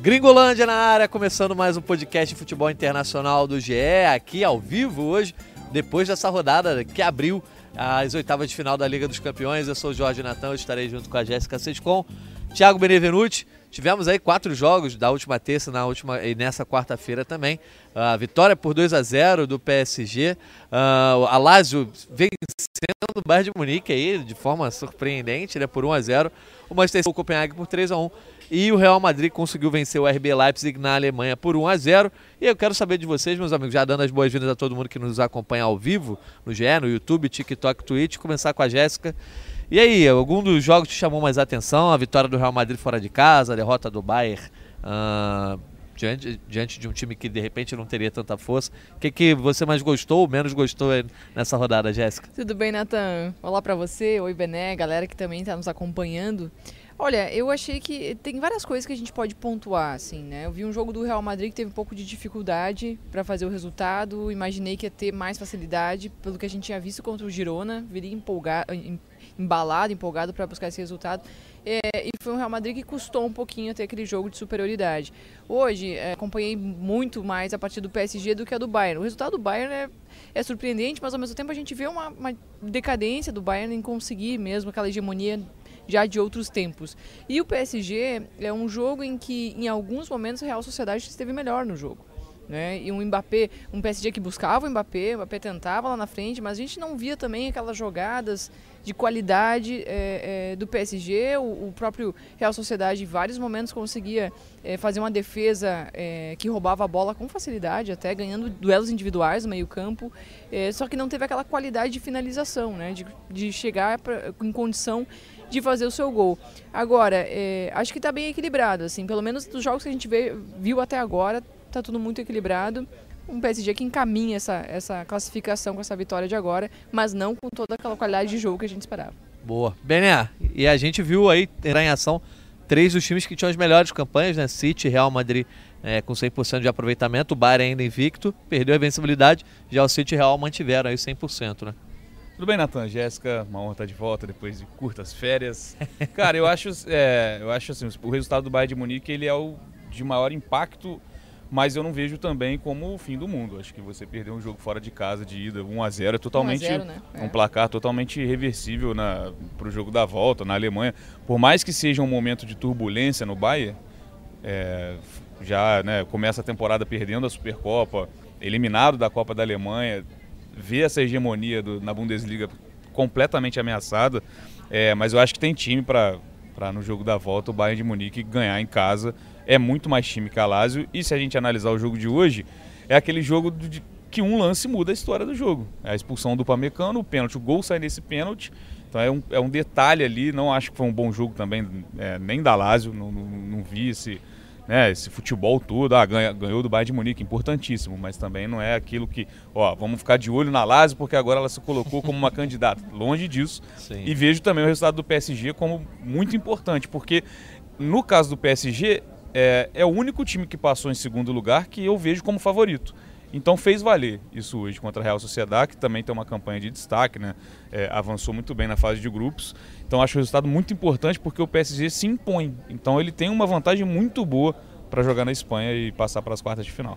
Gringolândia na área, começando mais um podcast de futebol internacional do GE, aqui ao vivo hoje, depois dessa rodada que abriu as oitavas de final da Liga dos Campeões. Eu sou o Jorge Natan, estarei junto com a Jéssica Sescon, Thiago Benevenuti. Tivemos aí quatro jogos da última terça na última, e nessa quarta-feira também. A vitória por 2 a 0 do PSG. Uh, a Lazio vencendo o Bayern de Munique aí de forma surpreendente, né, por 1 a 0 O Manchester City o Copenhague por 3 a 1 e o Real Madrid conseguiu vencer o RB Leipzig na Alemanha por 1 a 0. E eu quero saber de vocês, meus amigos, já dando as boas-vindas a todo mundo que nos acompanha ao vivo, no GE, no YouTube, TikTok, Twitch, começar com a Jéssica. E aí, algum dos jogos te chamou mais atenção? A vitória do Real Madrid fora de casa, a derrota do Bayern uh, diante, diante de um time que de repente não teria tanta força. O que, que você mais gostou ou menos gostou nessa rodada, Jéssica? Tudo bem, Nathan? Olá para você, oi Bené, galera que também está nos acompanhando. Olha, eu achei que tem várias coisas que a gente pode pontuar, assim, né? Eu vi um jogo do Real Madrid que teve um pouco de dificuldade para fazer o resultado. Imaginei que ia ter mais facilidade, pelo que a gente tinha visto contra o Girona. Viria empolgado, embalado, empolgado para buscar esse resultado. É, e foi um Real Madrid que custou um pouquinho ter aquele jogo de superioridade. Hoje, é, acompanhei muito mais a partir do PSG do que a do Bayern. O resultado do Bayern é, é surpreendente, mas ao mesmo tempo a gente vê uma, uma decadência do Bayern em conseguir mesmo aquela hegemonia já de outros tempos. E o PSG é um jogo em que, em alguns momentos, a Real Sociedade esteve melhor no jogo. Né? E um Mbappé, um PSG que buscava o Mbappé, o Mbappé tentava lá na frente, mas a gente não via também aquelas jogadas de qualidade é, é, do PSG. O, o, próprio Real Sociedade, em vários momentos, conseguia é, fazer uma defesa que roubava a bola com facilidade, até ganhando duelos individuais no meio-campo. só que não teve aquela qualidade de finalização, né? de, de chegar pra, em condição de fazer o seu gol. Agora, acho que está bem equilibrado, assim, pelo menos dos jogos que a gente vê, viu até agora, está tudo muito equilibrado. Um PSG que encaminha essa, essa classificação com essa vitória de agora, mas não com toda aquela qualidade de jogo que a gente esperava. Boa. Bené, e a gente viu aí entrar em ação três dos times que tinham as melhores campanhas, né? City, Real Madrid é, com 100% de aproveitamento, o Bayern ainda invicto, perdeu a vencibilidade, já o City e Real mantiveram aí 100%, né? Tudo bem, Natan? Jéssica, uma honra estar de volta depois de curtas férias. Cara, eu acho, é, eu acho assim, o resultado do Bayern de Munique ele é o de maior impacto, mas eu não vejo também como o fim do mundo. Acho que você perder um jogo fora de casa de ida 1 a 0 é totalmente 0, né? um é. placar totalmente reversível para o jogo da volta na Alemanha. Por mais que seja um momento de turbulência no Bayern, é, já né, começa a temporada perdendo a Supercopa, eliminado da Copa da Alemanha, ver essa hegemonia do, na Bundesliga completamente ameaçada. É, mas eu acho que tem time para no jogo da volta o Bayern de Munique ganhar em casa. É muito mais time que a Lazio. E se a gente analisar o jogo de hoje, é aquele jogo de, que um lance muda a história do jogo. É a expulsão do Pamecano, o pênalti, o gol sai nesse pênalti. Então é um, é um detalhe ali. Não acho que foi um bom jogo também, é, nem da Lazio. Não, não, não vi esse né, esse futebol todo, ah, ganha, ganhou do Bayern de Munique, importantíssimo, mas também não é aquilo que, ó, vamos ficar de olho na Lazio porque agora ela se colocou como uma candidata. Longe disso. Sim. E vejo também o resultado do PSG como muito importante, porque no caso do PSG, é, é o único time que passou em segundo lugar que eu vejo como favorito. Então fez valer isso hoje contra a Real Sociedade, que também tem uma campanha de destaque, né? É, avançou muito bem na fase de grupos. Então acho o resultado muito importante porque o PSG se impõe. Então ele tem uma vantagem muito boa para jogar na Espanha e passar para as quartas de final.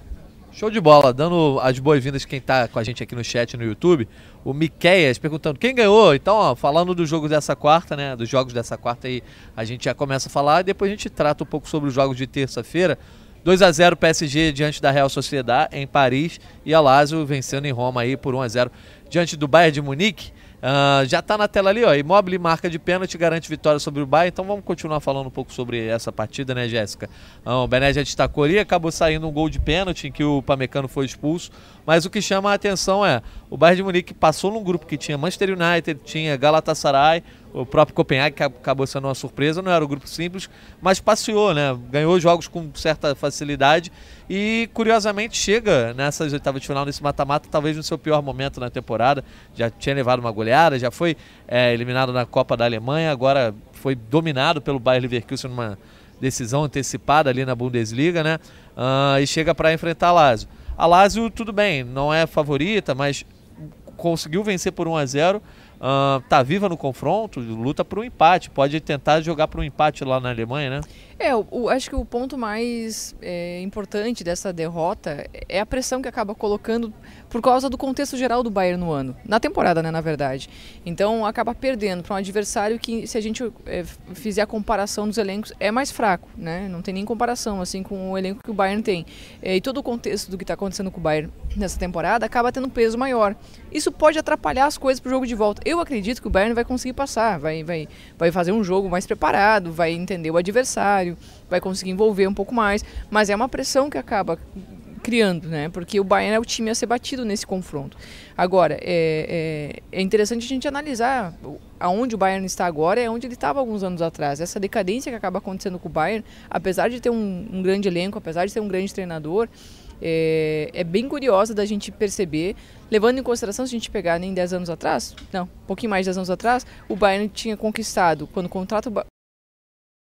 Show de bola, dando as boas-vindas quem está com a gente aqui no chat no YouTube, o Miqueias perguntando quem ganhou. Então, ó, falando do jogo dessa quarta, né, dos jogos dessa quarta aí, a gente já começa a falar e depois a gente trata um pouco sobre os jogos de terça-feira. 2 a 0 PSG diante da Real Sociedade em Paris e a Lazio vencendo em Roma aí por 1 a 0 diante do Bayern de Munique. Uh, já está na tela ali, ó. Imóvel marca de pênalti garante vitória sobre o Bayern. Então vamos continuar falando um pouco sobre essa partida, né, Jéssica? Uh, o Bené já destacou ali, acabou saindo um gol de pênalti em que o Pamecano foi expulso. Mas o que chama a atenção é o Bayern de Munique passou num grupo que tinha Manchester United, tinha Galatasaray, o próprio Copenhague que acabou sendo uma surpresa, não era um grupo simples, mas passeou, né? Ganhou jogos com certa facilidade e curiosamente chega nessas oitavas de final, nesse mata-mata, talvez no seu pior momento na temporada. Já tinha levado uma goleada, já foi é, eliminado na Copa da Alemanha, agora foi dominado pelo Bayern Leverkusen numa decisão antecipada ali na Bundesliga, né? Uh, e chega para enfrentar a Lazio. A Lazio, tudo bem, não é favorita, mas conseguiu vencer por 1 a 0 uh, tá viva no confronto, luta por um empate, pode tentar jogar por um empate lá na Alemanha, né? É, o, acho que o ponto mais é, importante dessa derrota é a pressão que acaba colocando por causa do contexto geral do Bayern no ano, na temporada, né, na verdade. Então acaba perdendo para um adversário que, se a gente é, fizer a comparação dos elencos, é mais fraco, né? Não tem nem comparação assim com o elenco que o Bayern tem. É, e todo o contexto do que está acontecendo com o Bayern nessa temporada acaba tendo peso maior. Isso pode atrapalhar as coisas para o jogo de volta. Eu acredito que o Bayern vai conseguir passar, vai, vai, vai fazer um jogo mais preparado, vai entender o adversário, vai conseguir envolver um pouco mais, mas é uma pressão que acaba criando, né? Porque o Bayern é o time a ser batido nesse confronto. Agora, é, é, é interessante a gente analisar aonde o Bayern está agora é onde ele estava alguns anos atrás. Essa decadência que acaba acontecendo com o Bayern, apesar de ter um, um grande elenco, apesar de ter um grande treinador, é, é, bem curiosa da gente perceber, levando em consideração se a gente pegar nem 10 anos atrás, não, um pouquinho mais de 10 anos atrás, o Bayern tinha conquistado, quando contrata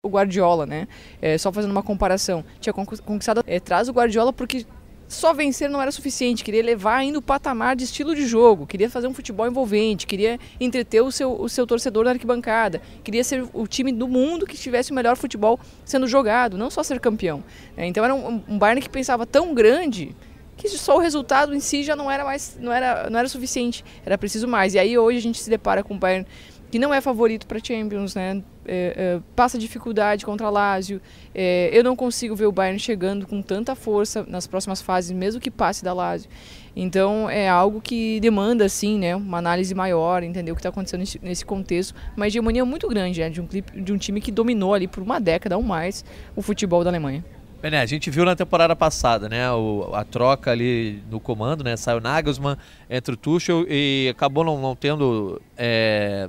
o Guardiola, né? É, só fazendo uma comparação, tinha conquistado, é, traz o Guardiola porque só vencer não era suficiente, queria levar ainda o patamar de estilo de jogo, queria fazer um futebol envolvente, queria entreter o seu, o seu torcedor na arquibancada, queria ser o time do mundo que tivesse o melhor futebol sendo jogado, não só ser campeão. É, então era um, um Bayern que pensava tão grande que só o resultado em si já não era mais não era, não era suficiente, era preciso mais. E aí hoje a gente se depara com um Bayern que não é favorito para Champions, né? É, é, passa dificuldade contra Lazio. É, eu não consigo ver o Bayern chegando com tanta força nas próximas fases, mesmo que passe da Lazio. Então é algo que demanda, assim, né, uma análise maior, entender o que está acontecendo nesse, nesse, contexto. Uma hegemonia muito grande, né, de, um, de um time que dominou ali por uma década ou mais o futebol da Alemanha. A gente viu na temporada passada, né, o, a troca ali no comando, né, saiu Nagelsmann entre o Tuchel e acabou não, não tendo é,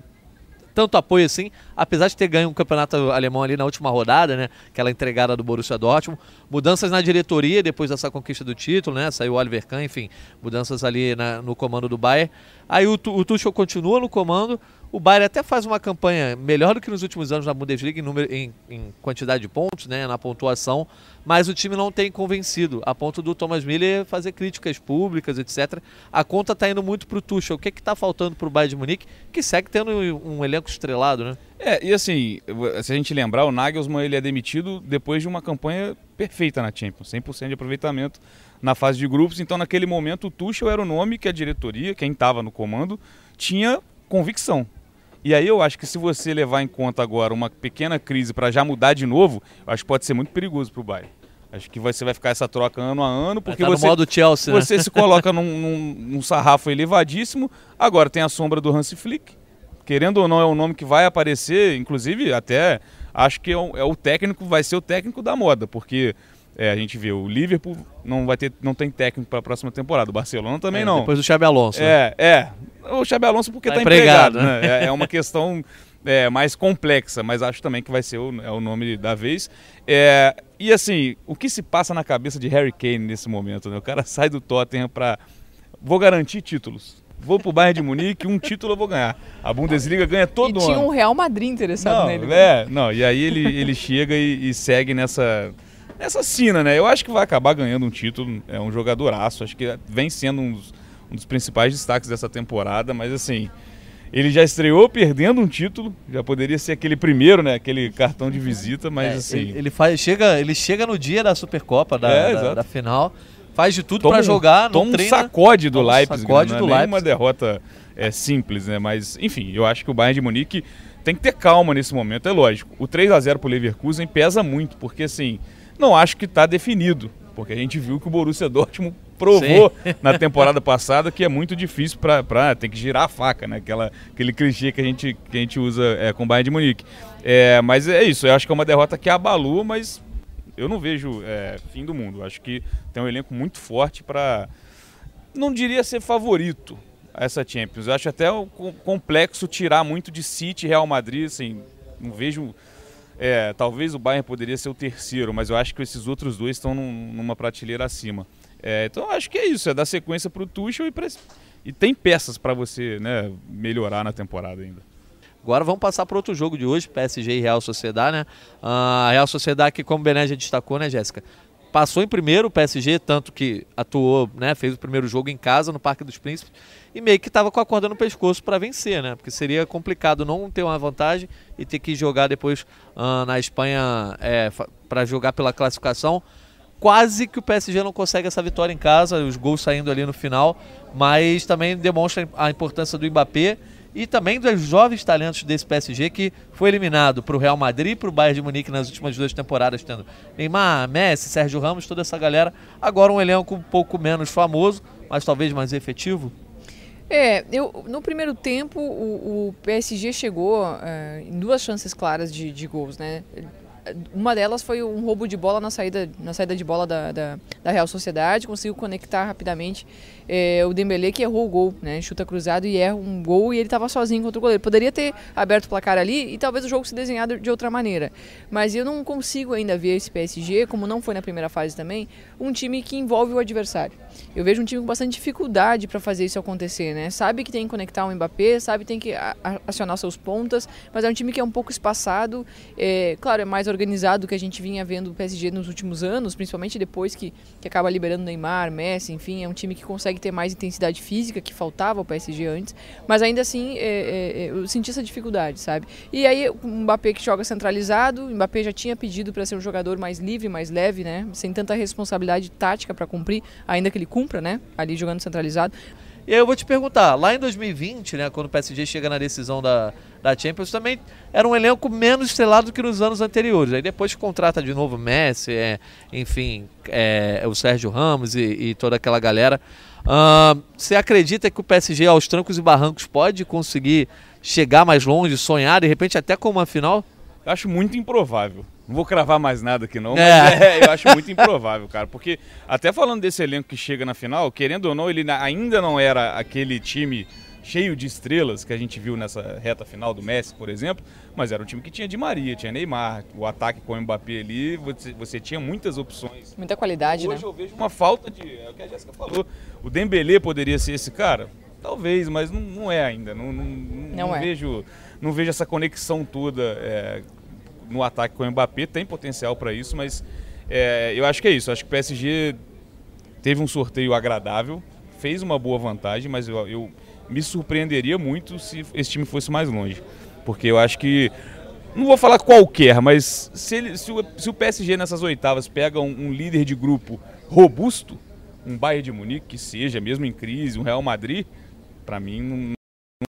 tanto apoio assim, apesar de ter ganho um campeonato alemão ali na última rodada, né? Aquela entregada do Borussia Dortmund. Mudanças na diretoria depois dessa conquista do título, né? Saiu o Oliver Kahn, enfim, mudanças ali na, no comando do Bayern. Aí o, o Tuchel continua no comando, o Bayern até faz uma campanha melhor do que nos últimos anos na Bundesliga em, número, em, em, quantidade de pontos, né, na pontuação, mas o time não tem convencido, a ponto do Thomas Miller fazer críticas públicas, etc. A conta está indo muito para o Tuchel. O que está faltando para o Bayern de Munique, que segue tendo um elenco estrelado, né? É, e assim, se a gente lembrar, o Nagelsmann ele é demitido depois de uma campanha perfeita na Champions, 100% de aproveitamento na fase de grupos. Então, naquele momento, o Tuchel era o nome que a diretoria, quem estava no comando, tinha convicção. E aí eu acho que se você levar em conta agora uma pequena crise para já mudar de novo, eu acho que pode ser muito perigoso para o Bayern. Acho que você vai ficar essa troca ano a ano, porque tá você, modo Chelsea, né? você se coloca num, num, num, sarrafo elevadíssimo. Agora tem a sombra do Hans Flick. Querendo ou não, é um nome que vai aparecer, inclusive até acho que é o, é o técnico, vai ser o técnico da moda, porque é, a gente vê o Liverpool não vai ter, não tem técnico para a próxima temporada, o Barcelona também é, não. Depois do Xabi Alonso. Né? É, né? é, o Xabi Alonso porque está tá empregado, empregado né? né? É, é, uma questão é, mais complexa, mas acho também que vai ser o, é o nome da vez. É, e assim, o que se passa na cabeça de Harry Kane nesse momento? Né? O cara sai do Tottenham para vou garantir títulos. Vou pro Bayern de Munique, um título eu vou ganhar. A Bundesliga ganha todo e ano. tinha um Real Madrid interessado não, nele. É, não, e aí ele, ele chega e, e segue nessa cena, né? Eu acho que vai acabar ganhando um título. É um jogadoraço. Acho que vem sendo um dos, um dos principais destaques dessa temporada, mas assim, ele já estreou perdendo um título, já poderia ser aquele primeiro, né? Aquele cartão de visita, mas é, assim. Ele, ele, faz, chega, ele chega no dia da Supercopa, da, é, da, da, final, faz de tudo para jogar, toma um sacode do Leipzig, sacode né? não é Leipzig. uma derrota é, simples, né? Mas, enfim, eu acho que o Bayern de Munique tem que ter calma nesse momento, é lógico. O 3 a 0 pro Leverkusen pesa muito, porque assim, não acho que está definido. Porque a gente viu que o Borussia Dortmund provou Sim. na temporada passada que é muito difícil para tem que girar a faca, né? Aquela, aquele clichê que a gente, que a gente usa é, com o Bayern de Munique. É, mas é isso, eu acho que é uma derrota que abalou, mas eu não vejo é, fim do mundo. Eu acho que tem um elenco muito forte para, não diria ser favorito a essa Champions. Eu acho até complexo tirar muito de City e Real Madrid, assim, não vejo é, talvez o Bayern poderia ser o terceiro, mas eu acho que esses outros dois estão num, numa prateleira acima. É, então acho que é isso, é dar sequência para o Tuchel e, pra, e tem peças para você né, melhorar na temporada ainda. Agora vamos passar para outro jogo de hoje, PSG e Real Sociedade, né? A uh, Real Sociedade que, como o Bené já destacou, né, Jéssica? passou em primeiro o PSG, tanto que atuou, né, fez o primeiro jogo em casa no Parque dos Príncipes e meio que estava com a corda no pescoço para vencer, né? Porque seria complicado não ter uma vantagem e ter que jogar depois uh, na Espanha é, para jogar pela classificação. Quase que o PSG não consegue essa vitória em casa, os gols saindo ali no final, mas também demonstra a importância do Mbappé e também dos jovens talentos desse PSG que foi eliminado para o Real Madrid e para o Bayern de Munique nas últimas duas temporadas, tendo Neymar, Messi, Sérgio Ramos, toda essa galera. Agora um elenco um pouco menos famoso, mas talvez mais efetivo. É, eu, no primeiro tempo o, o PSG chegou uh, em duas chances claras de, de gols, né? uma delas foi um roubo de bola na saída, na saída de bola da, da, da Real Sociedade, conseguiu conectar rapidamente é, o Dembélé que errou o gol, né? Chuta cruzado e erra um gol e ele estava sozinho contra o goleiro. Poderia ter aberto o placar ali e talvez o jogo se desenhado de outra maneira. Mas eu não consigo ainda ver esse PSG, como não foi na primeira fase também, um time que envolve o adversário. Eu vejo um time com bastante dificuldade para fazer isso acontecer, né? Sabe que tem que conectar o Mbappé, sabe que tem que acionar seus pontas, mas é um time que é um pouco espaçado. É, claro, é mais organizado do que a gente vinha vendo o PSG nos últimos anos, principalmente depois que, que acaba liberando Neymar, Messi, enfim, é um time que consegue ter mais intensidade física que faltava ao PSG antes, mas ainda assim é, é, é, eu senti essa dificuldade, sabe? E aí o Mbappé que joga centralizado, o Mbappé já tinha pedido para ser um jogador mais livre, mais leve, né? Sem tanta responsabilidade tática para cumprir, ainda que ele cumpra, né? Ali jogando centralizado. E aí eu vou te perguntar, lá em 2020, né, quando o PSG chega na decisão da, da Champions, também era um elenco menos estrelado do que nos anos anteriores. Aí depois contrata de novo Messi, é, enfim, é, o Sérgio Ramos e, e toda aquela galera. Uh, você acredita que o PSG aos trancos e barrancos pode conseguir chegar mais longe, sonhar, de repente até com uma final? Eu acho muito improvável. Não vou cravar mais nada aqui não, é. mas é, eu acho muito improvável, cara. Porque até falando desse elenco que chega na final, querendo ou não, ele ainda não era aquele time cheio de estrelas que a gente viu nessa reta final do Messi, por exemplo, mas era um time que tinha Di Maria, tinha Neymar, o ataque com o Mbappé ali, você, você tinha muitas opções. Muita qualidade, Hoje né? eu vejo uma falta de, é o que a Jéssica falou, o Dembélé poderia ser esse cara? Talvez, mas não, não é ainda, não, não, não, não é. vejo, não vejo essa conexão toda é, no ataque com o Mbappé, tem potencial para isso, mas é, eu acho que é isso. Acho que o PSG teve um sorteio agradável, fez uma boa vantagem, mas eu, eu me surpreenderia muito se esse time fosse mais longe. Porque eu acho que. Não vou falar qualquer, mas se, ele, se, o, se o PSG nessas oitavas pega um, um líder de grupo robusto, um Bayern de Munique que seja, mesmo em crise, um Real Madrid, para mim não, não,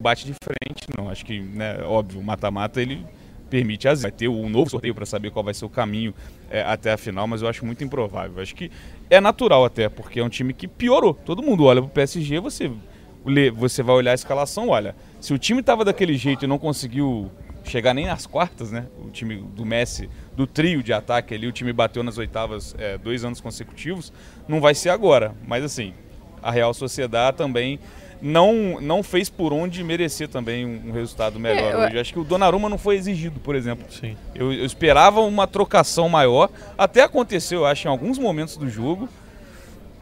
bate de frente, não. Acho que, né, óbvio, mata-mata ele permite vai ter um novo sorteio para saber qual vai ser o caminho é, até a final, mas eu acho muito improvável. Acho que é natural até, porque é um time que piorou. Todo mundo olha pro PSG, você você vai olhar a escalação, olha, se o time estava daquele jeito e não conseguiu chegar nem nas quartas, né? O time do Messi, do trio de ataque ali, o time bateu nas oitavas é, dois anos consecutivos, não vai ser agora. Mas assim, a Real Sociedade também não, não fez por onde merecer também um, resultado melhor é, hoje. Acho que o Donnarumma não foi exigido, por exemplo. Sim. Eu, eu esperava uma trocação maior. Até aconteceu, eu acho, em alguns momentos do jogo.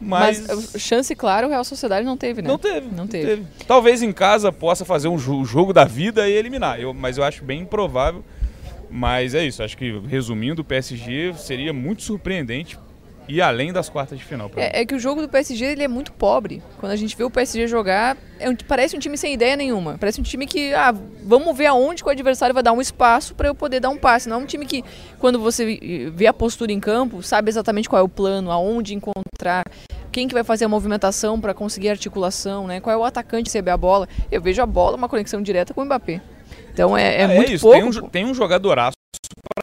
Mas... mas chance, claro, o Real Sociedade não teve, né? Não teve. Não teve. Não teve. Talvez em casa possa fazer um jogo da vida e eliminar. Eu, mas eu acho bem improvável. Mas é isso. Acho que, resumindo, o PSG seria muito surpreendente e além das quartas de final. É, é, que o jogo do PSG ele é muito pobre. Quando a gente vê o PSG jogar, é um, parece um time sem ideia nenhuma. Parece um time que, ah, vamos ver aonde que o adversário vai dar um espaço para eu poder dar um passe. Não é um time que, quando você vê a postura em campo, sabe exatamente qual é o plano, aonde encontrar, quem que vai fazer a movimentação para conseguir articulação, né? Qual é o atacante receber a bola. Eu vejo a bola uma conexão direta com o Mbappé. Então é, é, é muito isso. pouco. Tem um, tem um jogadoraço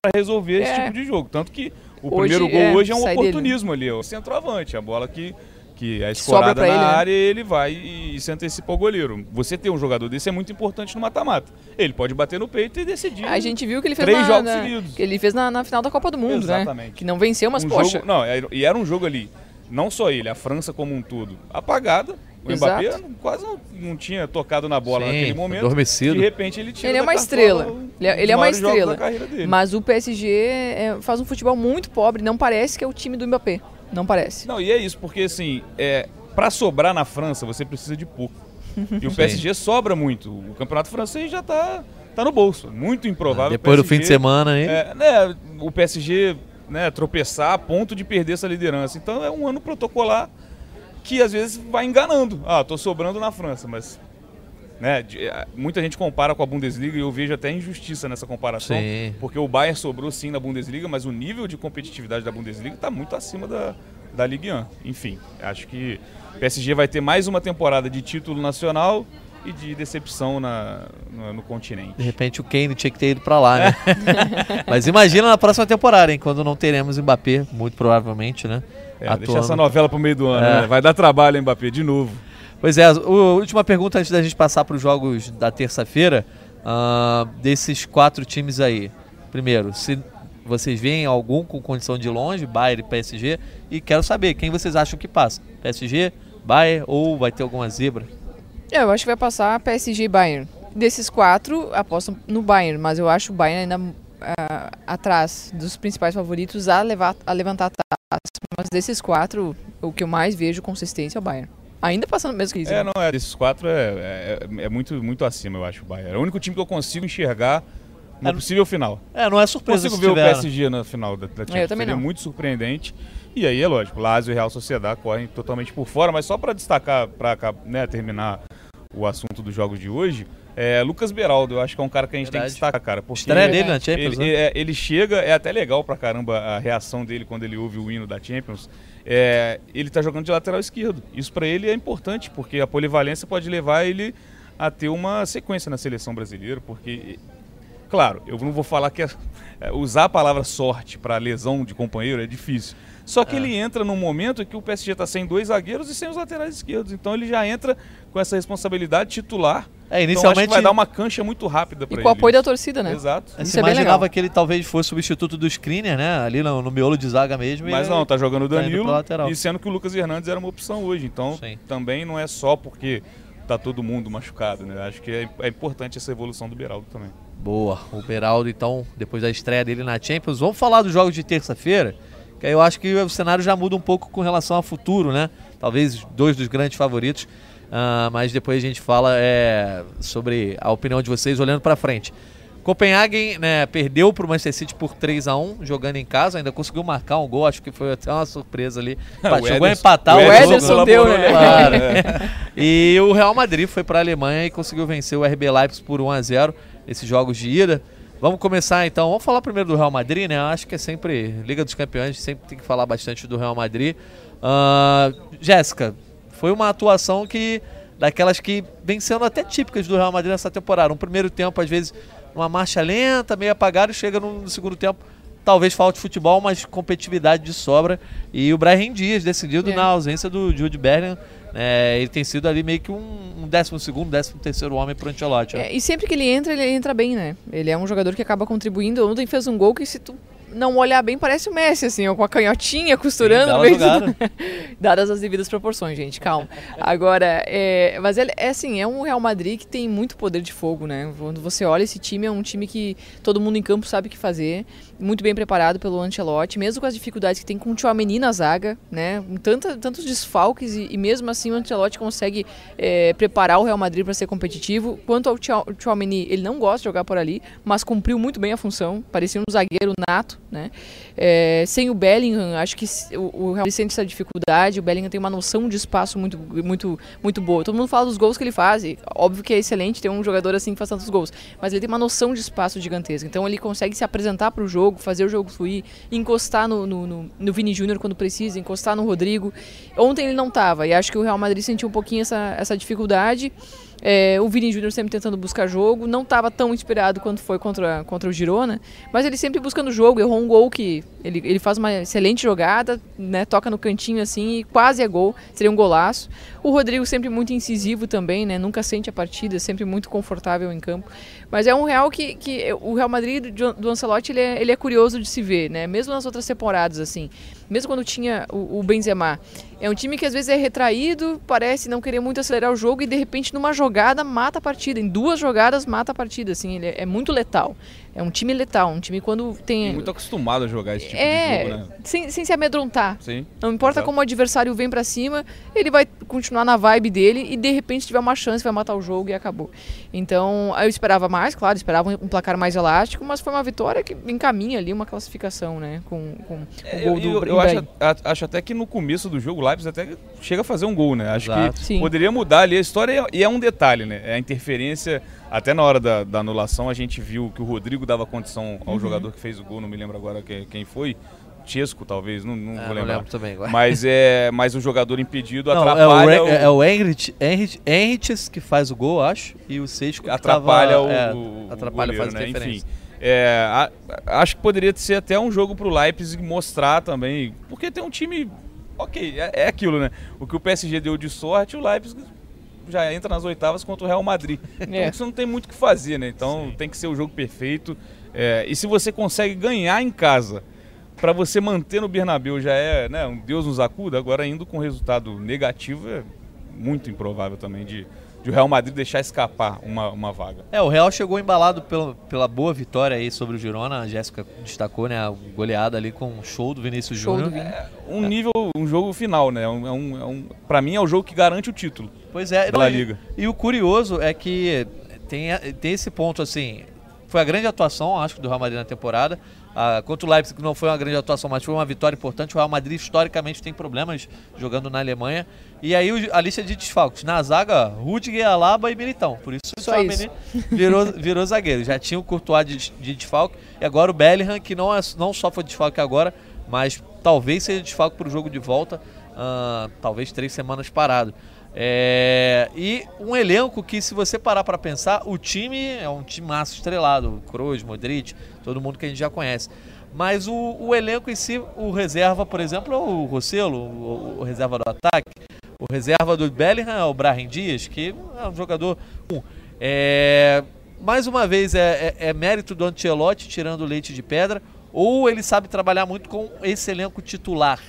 para resolver esse é. tipo de jogo. Tanto que o hoje, primeiro gol é, hoje é um oportunismo dele. ali, o centroavante, a bola que, que é escorada na ele, né? área, né? ele vai e, e se antecipa o goleiro. Você ter um jogador desse é muito importante no mata-mata. Ele pode bater no peito e decidir. A gente viu que ele fez três na, jogos na, seguidos. Que ele fez na, na, final da Copa do Mundo, né? Exatamente. né? Que não venceu, mas um poxa. Jogo, não, e era um jogo ali, não só ele, a França como um todo, apagada. O Exato. Mbappé quase não, não, tinha tocado na bola Sim, naquele momento. Adormecido. De repente ele tira Ele é uma estrela. Ele é, ele é uma estrela. Mas o PSG é, faz um futebol muito pobre. Não parece que é o time do Mbappé. Não parece. Não, e é isso, porque assim, é, para sobrar na França você precisa de pouco. E o PSG sobra muito. O campeonato francês já está tá no bolso. Muito improvável. Ah, depois PSG, do fim de semana aí. É, né, o PSG né, tropeçar a ponto de perder essa liderança. Então é um ano protocolar que às vezes vai enganando. Ah, tô sobrando na França, mas né, eh, muita gente compara com a Bundesliga e eu vejo até injustiça nessa comparação, Sim. porque o Bayern sobrou sim na Bundesliga, mas o nível de competitividade da Bundesliga está muito acima da, da Ligue 1. Enfim, acho que o PSG vai ter mais uma temporada de título nacional e de decepção na, no, no continente. De repente o Kane tinha que ter ido pra lá, né? Mas imagina na próxima temporada, hein? Quando não teremos Mbappé, muito provavelmente, né? É, deixa Atuando. essa novela pro meio do ano, É. né? Vai dar trabalho, hein, Mbappé, de novo. Pois é, a última pergunta antes da gente passar para os jogos da terça-feira, ah, desses quatro times aí. Primeiro, se vocês veem algum com condição de longe, Bayern e PSG, e quero saber quem vocês acham que passa. PSG, Bayern ou vai ter alguma zebra? É, eu acho que vai passar PSG e Bayern. Desses quatro, aposto no Bayern, mas eu acho o Bayern ainda ah, atrás dos principais favoritos a, levar, a levantar a taça. Desses quatro, o que eu mais vejo consistência é o Bayern. Ainda passando mesmo que isso. É, não, é, desses quatro é, é, é muito, muito acima, eu acho, o Bayern. É o único time que eu consigo enxergar no É, possível final. É, não é surpresa consigo se ver o tiver, né? PSG na final da, da Champions. também Seria não. muito surpreendente. E aí é lógico, Lazio e Real Sociedade correm totalmente por fora, mas só para destacar, para né, terminar o assunto dos jogos de hoje, é Lucas Beraldo, eu acho que é um cara que a gente tem que Verdade. destacar, cara. Porque Estreia dele na Champions, ele, né? é, ele chega, é até legal pra caramba a reação dele quando ele ouve o hino da Champions. É, ele tá jogando de lateral esquerdo. Isso pra ele é importante, porque a polivalência pode levar ele a ter uma sequência na seleção brasileira, porque Claro, eu não vou falar que é- é, usar a palavra sorte para lesão de companheiro é difícil. Só que É. ele entra num momento em que o PSG está sem dois zagueiros e sem os laterais esquerdos. Então ele já entra com essa responsabilidade titular. É, Então acho que inicialmente vai dar uma cancha muito rápida para E ele. com o apoio da torcida, né? Exato. se Isso é bem imaginava legal. que ele talvez fosse substituto do Skriniar, né? Ali no, no miolo de zaga mesmo. Mas não, tá jogando o tá Danilo. lateral. e sendo que o Lucas Hernandes era uma opção hoje. Então Sim. também não é só porque tá todo mundo machucado, né? Acho que é, é importante essa evolução do Beraldo também. Boa, o Beraldo, então, depois da estreia dele na Champions. Vamos falar dos jogos de terça-feira, que aí eu acho que o cenário já muda um pouco com relação ao futuro, né? Talvez dois dos grandes favoritos, ah, mas depois a gente fala é, sobre a opinião de vocês olhando para frente. Copenhagen né, perdeu para o Manchester City por 3 a 1 jogando em casa, ainda conseguiu marcar um gol, acho que foi até uma surpresa ali. Chegou a empatar o Ederson deu, né? Claro. né? E o Real Madrid foi para a Alemanha e conseguiu vencer o RB Leipzig por 1 a 0 nesses jogos de ida. Vamos começar então. Vamos falar primeiro do Real Madrid, né? Eu Acho que é sempre Liga dos Campeões, sempre tem que falar bastante do Real Madrid. Ah, Jéssica, foi uma atuação que daquelas que vem sendo até típicas do Real Madrid nessa temporada. Um primeiro tempo às vezes uma marcha lenta, meio apagado, e chega no, no segundo tempo talvez falte futebol, mas competitividade de sobra. E o Brahim Dias decidido É. na ausência do Jude Bellingham. Né? ele tem sido ali meio que um, um décimo segundo, décimo terceiro homem pro Ancelotti. né? É, e sempre que ele entra, ele entra bem, né? Ele é um jogador que acaba contribuindo. Ontem fez um gol que se tu não olhar bem, parece o Messi, assim, ó, com a canhotinha costurando Sim, jogada. Dadas as devidas proporções, gente, calma. Agora, é, mas ele, é assim, é um Real Madrid que tem muito poder de fogo, né? Quando você olha esse time, é um time que todo mundo em campo sabe o que fazer, muito bem preparado pelo Ancelotti, mesmo com as dificuldades que tem com o Tchouameni na zaga, né? Tanta, tantos desfalques e, e mesmo assim o Ancelotti consegue é, preparar o Real Madrid para ser competitivo. Quanto ao Tchou- Tchouameni, ele não gosta de jogar por ali, mas cumpriu muito bem a função, parecia um zagueiro nato, né? É, sem o Bellingham, acho que o, o Real Madrid sente essa dificuldade. O Bellingham tem uma noção de espaço muito, muito, muito boa. Todo mundo fala dos gols que ele faz. e óbvio que é excelente ter um jogador assim que faz tantos gols. Mas ele tem uma noção de espaço gigantesca. Então ele consegue se apresentar para o jogo, fazer o jogo fluir, encostar no, no, no, no Vini Júnior quando precisa, encostar no Rodrigo. Ontem ele não estava. E acho que o Real Madrid sentiu um pouquinho essa, essa dificuldade. É, o Vini Júnior sempre tentando buscar jogo, não estava tão inspirado quanto foi contra, contra o Girona, mas ele sempre buscando jogo, errou um gol que ele, ele faz uma excelente jogada, né, toca no cantinho assim e quase é gol, seria um golaço. O Rodrigo sempre muito incisivo também, né, nunca sente a partida, sempre muito confortável em campo. Mas é um Real que, que o Real Madrid do, do Ancelotti ele é, ele é curioso de se ver, né, mesmo nas outras temporadas assim. mesmo quando tinha o, o Benzema. É um time que às vezes é retraído, parece não querer muito acelerar o jogo e de repente numa jogada mata a partida. Em duas jogadas mata a partida, assim, ele é, é muito letal. É um time letal, um time quando tem. E muito acostumado a jogar esse tipo é, de jogo, né? Sem, sem se amedrontar. Sim. Não importa como o adversário vem pra cima, ele vai continuar na vibe dele e de repente tiver uma chance vai matar o jogo e acabou. Então eu esperava mais, claro, esperava um placar mais elástico, mas foi uma vitória que encaminha ali uma classificação, né? Com, com o É, gol eu, do eu, acho, acho até que no começo do jogo o Leipzig até chega a fazer um gol, né? Acho Exato. que Sim. poderia mudar ali a história e é um detalhe, né? É a interferência, até na hora da, da anulação a gente viu que o Rodrigo dava condição ao Uhum. jogador que fez o gol, não me lembro agora quem, quem foi, Chesco talvez, não, não Ah, vou não lembrar. lembro também agora. Mas é, mas o jogador impedido Não, é o, atrapalha Ren- o, é o Henrich, Henrich, Henriches que faz o gol, acho, e o Seixo que atrapalha tava, o, é, o atrapalha goleiro, faz né? interferência. Enfim, é, a- acho que poderia ser até um jogo pro Leipzig mostrar também, porque tem um time, ok, é, é aquilo, né? O que o PSG deu de sorte, o Leipzig já entra nas oitavas contra o Real Madrid. Então É. você não tem muito o que fazer, né? Então tem que ser o jogo perfeito. É, e se você consegue ganhar em casa, para você manter no Bernabéu já é, né, um Deus nos acuda, agora indo com resultado negativo é muito improvável também de, de o Real Madrid deixar escapar uma, uma vaga. É, o Real chegou embalado pela, pela boa vitória aí sobre o Girona, a Jéssica destacou, né, a goleada ali com o show do Vinícius Júnior. Vini. Um nível, um jogo final, né? É um, é um, é um, pra mim é o jogo que garante o título Pois é, da não, La e- Liga. E o curioso é que tem, tem esse ponto assim. Foi a grande atuação, acho, do Real Madrid na temporada. Ah, contra o Leipzig não foi uma grande atuação, mas foi uma vitória importante. O Real Madrid historicamente tem problemas jogando na Alemanha. E aí a lista de desfalques. Na zaga, Rudiger, Alaba e Militão. Por isso o Tchouaméni virou, virou zagueiro. Já tinha o Courtois de, de desfalque. E agora o Bellingham, que não, é, não só foi desfalque agora, mas talvez seja desfalque para o jogo de volta. ah, talvez três semanas parado. É, e um elenco que, se você parar para pensar, o time é um time massa estrelado, Kroos, Modric, todo mundo que a gente já conhece. Mas o, o elenco em si, o reserva, por exemplo, é o Rossello, o, o reserva do ataque. O reserva do Bellingham é o Brahim Dias, que é um jogador. É, mais uma vez, é, é- é mérito do Ancelotti tirando o leite de pedra, ou ele sabe trabalhar muito com esse elenco titular,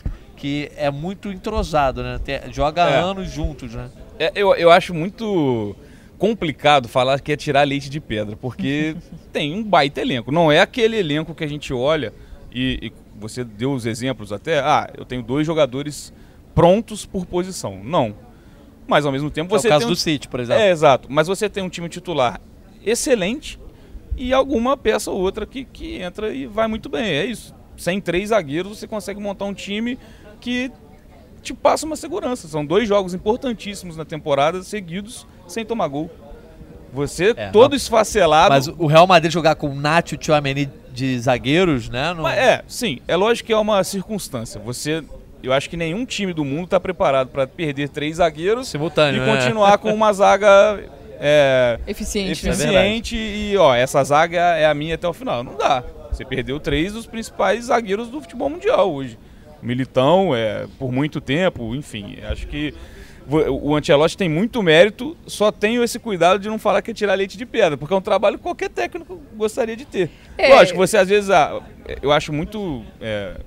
que é muito entrosado, né? Tem- joga É. anos juntos, né? É, eu, eu acho muito complicado falar que é tirar leite de pedra, porque tem um baita elenco. Não é aquele elenco que a gente olha e, e você deu os exemplos até. Ah, eu tenho dois jogadores prontos por posição. Não. Mas ao mesmo tempo É você o caso um do City, por exemplo. É, exato. Mas você tem um time titular excelente e alguma peça ou outra que, que entra e vai muito bem. É isso. Sem três zagueiros, você consegue montar um time que te passa uma segurança. São dois jogos importantíssimos na temporada seguidos sem tomar gol. Você É, todo mas- esfacelado. Mas o Real Madrid jogar com o Nacho e o Tchouaméni de zagueiros, né? Não... Mas é, sim, é lógico que é uma circunstância. Você, eu acho que nenhum time do mundo está preparado para perder três zagueiros Simultâneo, e né? continuar com uma zaga é, Eficiente, né? eficiente e ó, essa zaga é a minha até o final. Não dá. Você perdeu três dos principais zagueiros do futebol mundial hoje. Militão, é, por muito tempo, enfim, acho que o Ancelotti tem muito mérito, só tenho esse cuidado de não falar que é tirar leite de pedra, porque é um trabalho que qualquer técnico gostaria de ter. É. Lógico, você às vezes, ah, eu acho muito é,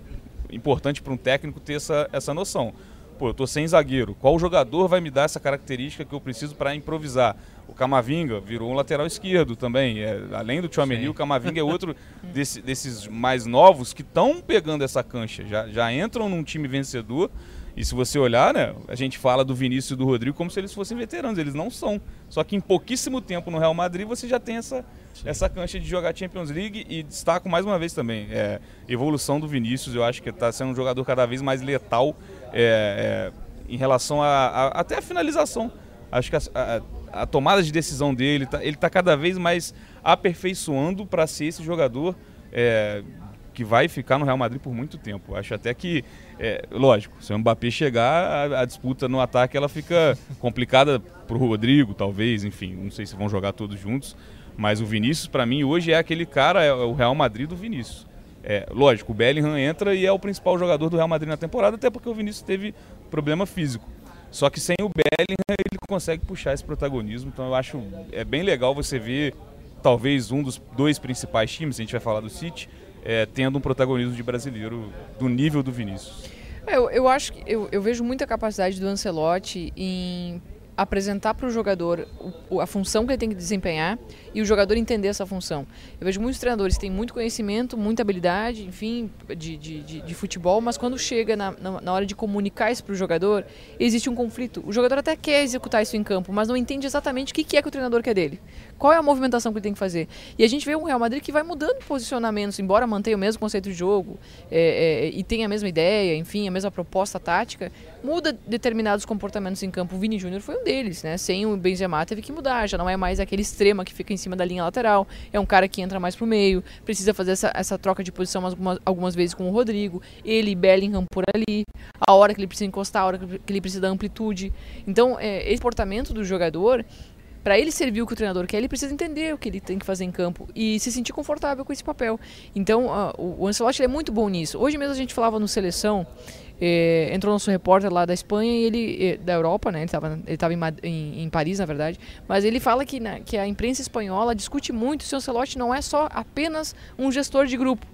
importante para um técnico ter essa, essa noção. Pô, eu tô sem zagueiro. Qual jogador vai me dar essa característica que eu preciso para improvisar? O Camavinga virou um lateral esquerdo também. É, além do Tchouaméni, Sim. o Camavinga é outro desse- desses mais novos que estão pegando essa cancha. Já, já entram num time vencedor. E se você olhar, né, a gente fala do Vinícius e do Rodrigo como se eles fossem veteranos. Eles não são. Só que em pouquíssimo tempo no Real Madrid você já tem essa, essa cancha de jogar Champions League. E destaco mais uma vez também, é, evolução do Vinícius. Eu acho que está sendo um jogador cada vez mais letal é, é, em relação a, a- até a finalização. Acho que a, a- a tomada de decisão dele, tá- ele está cada vez mais aperfeiçoando para ser esse jogador é, que vai ficar no Real Madrid por muito tempo. Acho até que, é, lógico, se o Mbappé chegar, a, a disputa no ataque ela fica complicada para o Rodrigo, talvez, enfim, não sei se vão jogar todos juntos. Mas o Vinícius, para mim, hoje é aquele cara, é o Real Madrid do Vinícius. É, lógico, o Bellingham entra e é o principal jogador do Real Madrid na temporada, até porque o Vinícius teve problema físico. Só que sem o Bellingham ele consegue puxar esse protagonismo, então eu acho é bem legal você ver talvez um dos dois principais times, a gente vai falar do City, é, tendo um protagonismo de brasileiro do nível do Vinícius. É, eu, eu acho que eu, eu vejo muita capacidade do Ancelotti em apresentar para o jogador a função que ele tem que desempenhar e o jogador entender essa função. Eu vejo muitos treinadores que têm muito conhecimento, muita habilidade, enfim, de, de, de, de futebol, mas quando chega na, na, hora de comunicar isso para o jogador, existe um conflito. O jogador até quer executar isso em campo, mas não entende exatamente o que é que o treinador quer dele. Qual é a movimentação que ele tem que fazer? E a gente vê um Real Madrid que vai mudando posicionamentos, embora mantenha o mesmo conceito de jogo é, é, e tenha a mesma ideia, enfim, a mesma proposta tática, muda determinados comportamentos em campo. O Vini Júnior foi um deles, né? Sem o Benzema teve que mudar, já não é mais aquele extrema que fica em cima da linha lateral, é um cara que entra mais pro meio, precisa fazer essa, essa troca de posição algumas, algumas vezes com o Rodrigo, ele e Bellingham por ali, a hora que ele precisa encostar, a hora que ele precisa da amplitude. Então, é, esse comportamento do jogador para ele servir o que o treinador quer, ele precisa entender o que ele tem que fazer em campo e se sentir confortável com esse papel. Então, o Ancelotti é muito bom nisso. Hoje mesmo a gente falava no Seleção, eh, entrou nosso repórter lá da Espanha e ele eh, da Europa, né? Ele estava ele tava em, em, em, Paris, na verdade, mas ele fala que, né, que a imprensa espanhola discute muito se o Ancelotti não é só apenas um gestor de grupo.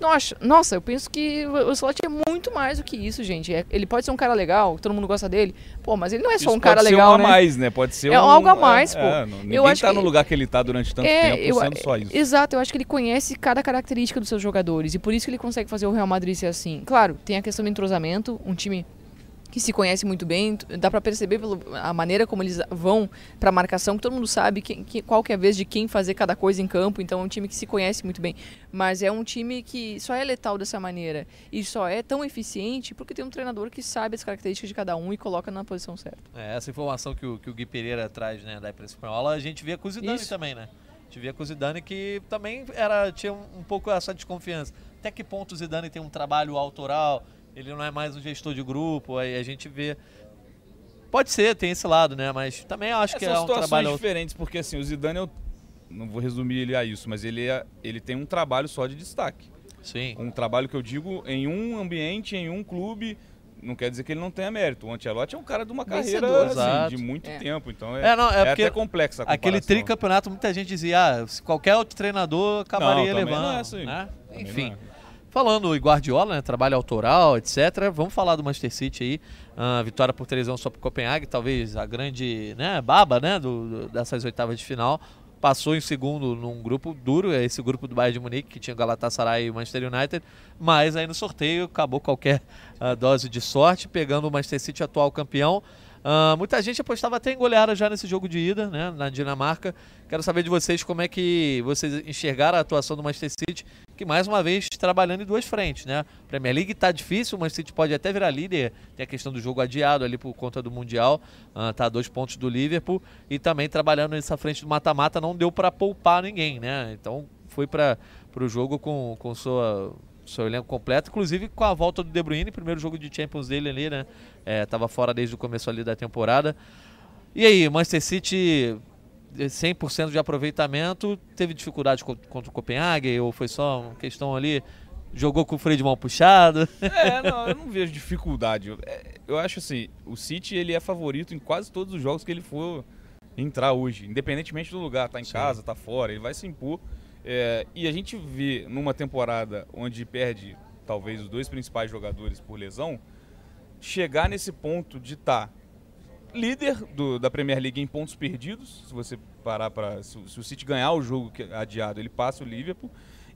Nossa, nossa, eu penso que o Slot é muito mais do que isso, gente. É, ele pode ser um cara legal, todo mundo gosta dele. Pô, mas ele não é só isso um cara legal, né? né? a mais, né? Pode ser é um, algo a mais, é, pô. É, ninguém eu acho tá que, no lugar que ele tá durante tanto é, tempo eu, sendo só isso. Exato, eu acho que ele conhece cada característica dos seus jogadores e por isso que ele consegue fazer o Real Madrid ser assim. Claro, tem a questão do entrosamento, um time que se conhece muito bem, dá para perceber pela maneira como eles vão para a marcação, que todo mundo sabe que, que, qual que é a vez de quem fazer cada coisa em campo, então é um time que se conhece muito bem. Mas é um time que só é letal dessa maneira e só é tão eficiente porque tem um treinador que sabe as características de cada um e coloca na posição certa. É, essa informação que o, que o Gui Pereira traz né, da imprensa espanhola, a gente via com o Zidane Isso. também, né? A gente via com o Zidane que também era, tinha um, um pouco essa desconfiança. Até que ponto o Zidane tem um trabalho autoral, ele não é mais um gestor de grupo, aí a gente vê. Pode ser, tem esse lado, né? Mas também acho é, que é um trabalho diferentes, porque assim, o Zidane eu não vou resumir ele a isso, mas ele é, ele tem um trabalho só de destaque. Sim. Um trabalho que eu digo em um ambiente, em um clube, não quer dizer que ele não tenha mérito. O Ancelotti é um cara de uma carreira assim, de muito é. tempo, então é, é, não, é, é até complexa a Aquele tricampeonato, muita gente dizia, ah, qualquer outro treinador acabaria não, levando. Não é assim. né? Enfim. Falando em Guardiola, né, trabalho autoral, etc. Vamos falar do Manchester City aí. Uh, vitória por 3 só para Copenhague, talvez a grande né, baba né, do, do, dessas oitavas de final. Passou em segundo num grupo duro, é esse grupo do Bayern de Munique, que tinha Galatasaray e Manchester United. Mas aí no sorteio acabou qualquer uh, dose de sorte, pegando o Manchester City, atual campeão. Uh, muita gente apostava até em goleada já nesse jogo de ida, né, na Dinamarca. Quero saber de vocês como é que vocês enxergaram a atuação do Manchester City, que mais uma vez trabalhando em duas frentes, né? Premier League está difícil, o Manchester City pode até virar líder, tem a questão do jogo adiado ali por conta do Mundial, uh, tá a dois pontos do Liverpool, e também trabalhando nessa frente do mata-mata, não deu para poupar ninguém, né? Então foi para o jogo com, com sua seu elenco completo, inclusive com a volta do De Bruyne, primeiro jogo de Champions dele ali, né? É, tava fora desde o começo ali da temporada. E aí, Manchester City 100% de aproveitamento, teve dificuldade contra o Copenhague ou foi só uma questão ali jogou com o freio de mão puxado? É, não, eu não vejo dificuldade. É, eu acho assim, o City ele é favorito em quase todos os jogos que ele for entrar hoje, independentemente do lugar, tá em Sim. casa, tá fora, ele vai se impor. É, e a gente vê numa temporada onde perde talvez os dois principais jogadores por lesão, chegar nesse ponto de estar tá líder do, da Premier League em pontos perdidos, se você parar para se, se, o City ganhar o jogo adiado, ele passa o Liverpool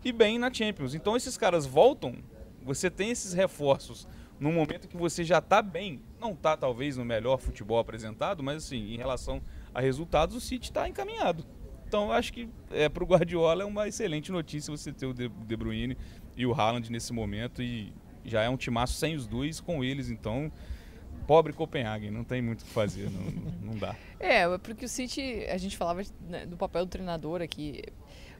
e bem na Champions. Então esses caras voltam, você tem esses reforços no momento que você já está bem, não está talvez no melhor futebol apresentado, mas assim, em relação a resultados, o City está encaminhado. Então, acho que é, para o Guardiola é uma excelente notícia você ter o De, Bruyne e o Haaland nesse momento. E já é um timaço sem os dois, com eles, então pobre Copenhague, não tem muito o que fazer, não, não dá. É, porque o City, a gente falava né, do papel do treinador aqui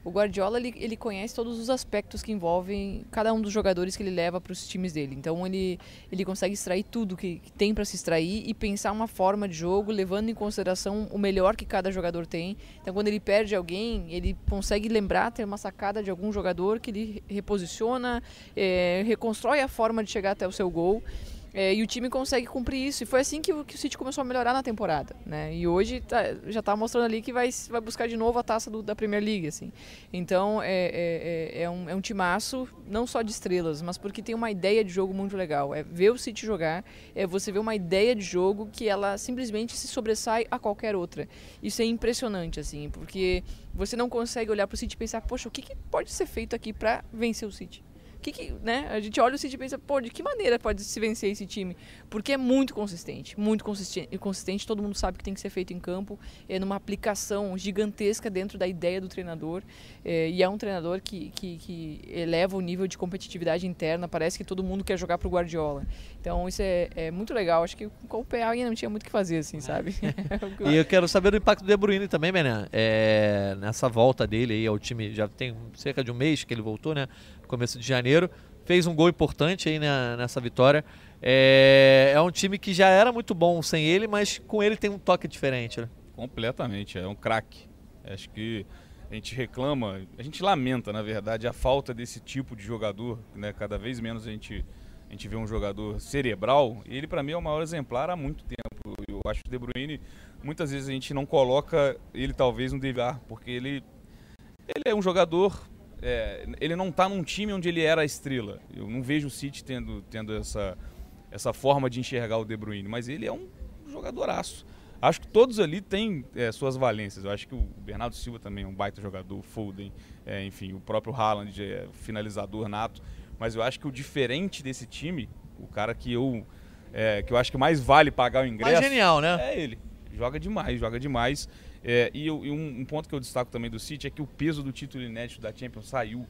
o Guardiola ele, ele conhece todos os aspectos que envolvem cada um dos jogadores que ele leva para os times dele. Então ele, ele consegue extrair tudo que, que tem para se extrair e pensar uma forma de jogo levando em consideração o melhor que cada jogador tem. Então quando ele perde alguém, ele consegue lembrar, ter uma sacada de algum jogador que ele reposiciona, é, reconstrói a forma de chegar até o seu gol. É, e o time consegue cumprir isso. E foi assim que, que o City começou a melhorar na temporada. Né? E hoje tá- já está mostrando ali que vai, vai buscar de novo a taça do- da Premier League. Assim. Então é, é, é, é um, é um timaço, não só de estrelas, mas porque tem uma ideia de jogo muito legal. É ver o City jogar, é você ver uma ideia de jogo que ela simplesmente se sobressai a qualquer outra. Isso é impressionante, assim, porque você não consegue olhar para o City e pensar, poxa, o que, que pode ser feito aqui para vencer o City? Que, que, né? A gente olha o City e pensa, pô, de que maneira pode se vencer esse time? Porque é muito consistente, muito consistente, consistente todo mundo sabe que tem que ser feito em campo, é numa aplicação gigantesca dentro da ideia do treinador, é, e é um treinador que, que, que, eleva o nível de competitividade interna, parece que todo mundo quer jogar pro Guardiola. Então isso é, é muito legal, acho que com o ainda não tinha muito o que fazer, assim, sabe? e eu quero saber do impacto do De Bruyne também, Bené, é, nessa volta dele aí ao time, já tem cerca de um mês que ele voltou, né? Começo de janeiro. Fez um gol importante aí na, nessa vitória. É, é um time que já era muito bom sem ele, mas com ele tem um toque diferente. Né? Completamente, é um craque. Acho que a gente reclama, a gente lamenta, na verdade, a falta desse tipo de jogador. Né? Cada vez menos a gente, a gente vê um jogador cerebral. Ele, para mim, é o maior exemplar há muito tempo. Eu acho que o De Bruyne, muitas vezes a gente não coloca ele talvez no DVR, porque ele, ele é um jogador é, ele não está num time onde ele era a estrela. Eu não vejo o City tendo, tendo essa, essa forma de enxergar o De Bruyne, mas ele é um jogadoraço. Acho que todos ali têm é, suas valências. Eu acho que o Bernardo Silva também é um baita jogador, o Foden, é, enfim, o próprio Haaland é finalizador nato. Mas eu acho que o diferente desse time, o cara que eu, é, que eu acho que mais vale pagar o ingresso... Mais genial, né? É ele. Joga demais, joga demais. É, e, e um, um, ponto que eu destaco também do City é que o peso do título inédito da Champions saiu.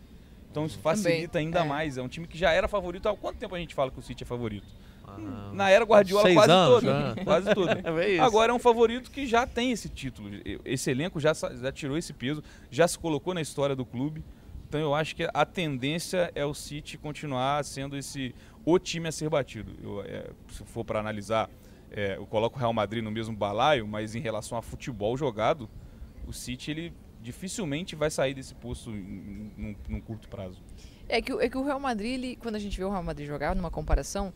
Então isso facilita também, ainda é. mais. É um time que já era favorito. Há quanto tempo a gente fala que o City é favorito? Ah, Na era Guardiola quase anos, toda. Quase toda. é Agora é um favorito que já tem esse título. Esse elenco já, já tirou esse peso, já se colocou na história do clube. Então eu acho que a tendência é o City continuar sendo esse o time a ser batido. Eu, é, se for para analisar é, eu coloco o Real Madrid no mesmo balaio, mas em relação a futebol jogado, o City ele dificilmente vai sair desse posto num, num curto prazo. É que, é que o Real Madrid, ele, quando a gente vê o Real Madrid jogar, numa comparação,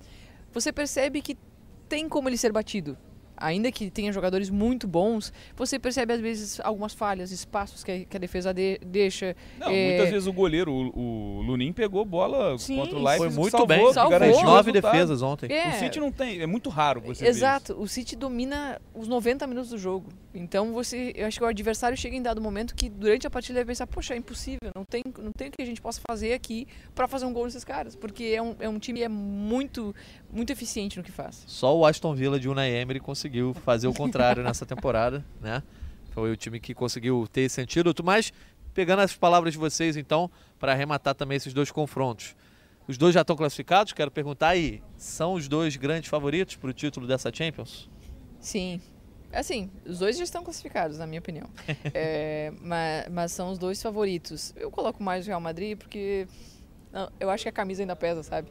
você percebe que tem como ele ser batido ainda que tenha jogadores muito bons, você percebe às vezes algumas falhas, espaços que a, que a defesa de, deixa. Não, é... muitas vezes o goleiro, o, o Lunin pegou bola Sim, contra o Leipzig, foi muito salvou, bem, salvou. nove defesas ontem. É. O City não tem, é muito raro você Exato, ver o City domina os 90 minutos do jogo. Então você, eu acho que o adversário chega em dado momento que durante a partida ele vai pensar, poxa, é impossível, não tem, não tem o que a gente possa fazer aqui para fazer um gol nesses caras, porque é um, é um time que é muito, muito eficiente no que faz. Só o Aston Villa de Unai Emery conseguiu fazer o contrário nessa temporada, né? Foi o time que conseguiu ter esse antídoto, mas pegando as palavras de vocês então, para arrematar também esses dois confrontos. Os dois já estão classificados, quero perguntar aí, são os dois grandes favoritos para o título dessa Champions? Sim, Assim, os dois já estão classificados, na minha opinião. é, mas, mas, são os dois favoritos. Eu coloco mais o Real Madrid porque não, eu acho que a camisa ainda pesa, sabe?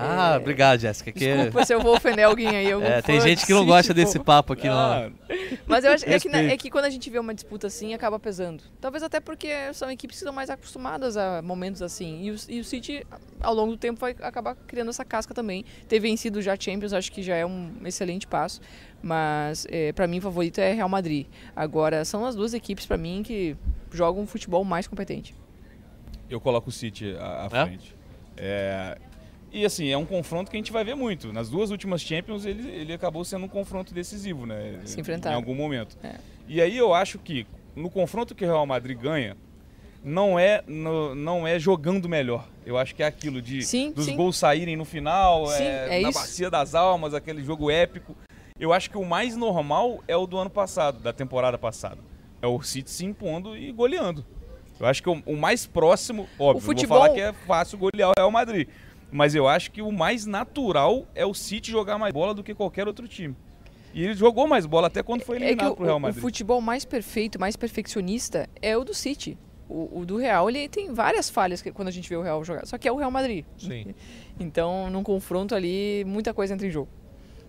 Ah, é... obrigado, Jéssica. Que... Desculpa se eu vou ofender alguém aí. É, tem gente que não gosta desse papo aqui, ah, não. Mas eu acho é que, é que, quando a gente vê uma disputa assim, acaba pesando. Talvez até porque são equipes que estão mais acostumadas a momentos assim. E o, e o City, ao longo do tempo, vai acabar criando essa casca também. Ter vencido já Champions, acho que já é um excelente passo. Mas, é, para mim, o favorito é Real Madrid. Agora, são as duas equipes, para mim, que jogam um futebol mais competente. Eu coloco o City à, à frente. É, e assim, é um confronto que a gente vai ver muito. Nas duas últimas Champions, ele, ele acabou sendo um confronto decisivo, né? Se enfrentar. Em algum momento. É. E aí eu acho que no confronto que o Real Madrid ganha, não é, no, não é jogando melhor. Eu acho que é aquilo de sim, dos sim. gols saírem no final, sim, é, é na isso. bacia das almas, aquele jogo épico. Eu acho que o mais normal é o do ano passado, da temporada passada. É o City se impondo e goleando. Eu acho que o, o mais próximo, óbvio, O futebol- vou falar que é fácil golear o Real Madrid. Mas eu acho que o mais natural é o City jogar mais bola do que qualquer outro time. E ele jogou mais bola até quando foi É que eliminado o, pro Real o Madrid. futebol mais perfeito, mais perfeccionista é o do City. O, o do Real, ele tem várias falhas que- quando a gente vê o Real jogar. Só que é o Real Madrid. Sim. Então, num confronto ali, muita coisa entra em jogo.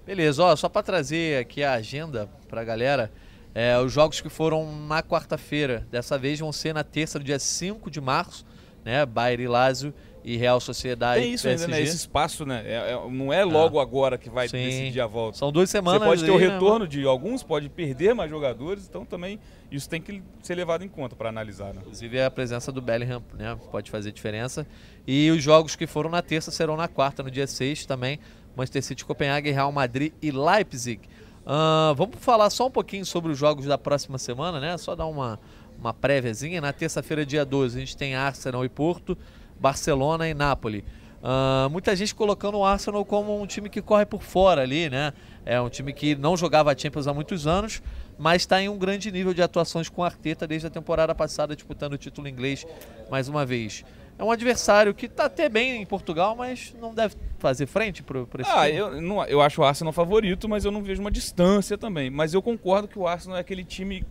Beleza, ó, só para trazer aqui a agenda pra galera, é, os jogos que foram na quarta-feira, dessa vez vão ser na terça, do dia 5 de março, né? Bayern e Lazio e Real Sociedade. Tem isso PSG. ainda, né? Esse espaço, né? É- é- não é logo agora que vai Sim. decidir a volta. São duas Você semanas. pode ter o aí, né? retorno de alguns, pode perder mais jogadores, então também isso tem que ser levado em conta para analisar. Né? Inclusive a presença do Bellingham né, pode fazer diferença. E os jogos que foram na terça serão na quarta, no dia 6 também. Manchester City, Copenhague, Real Madrid e Leipzig. Ah, vamos falar só um pouquinho sobre os jogos da próxima semana, né? Só dar uma, uma préviazinha. Na terça-feira, dia 12, a gente tem Arsenal e Porto, Barcelona e Nápoles. Ah, muita gente colocando o Arsenal como um time que corre por fora ali, né? É um time que não jogava a Champions há muitos anos, mas está em um grande nível de atuações com o Arteta desde a temporada passada, disputando o título inglês mais uma vez. É um adversário que está até bem em Portugal, mas não deve fazer frente para esse Ah, time. eu, não, eu acho o Arsenal favorito, mas eu não vejo uma distância também. Mas eu concordo que o Arsenal é aquele time.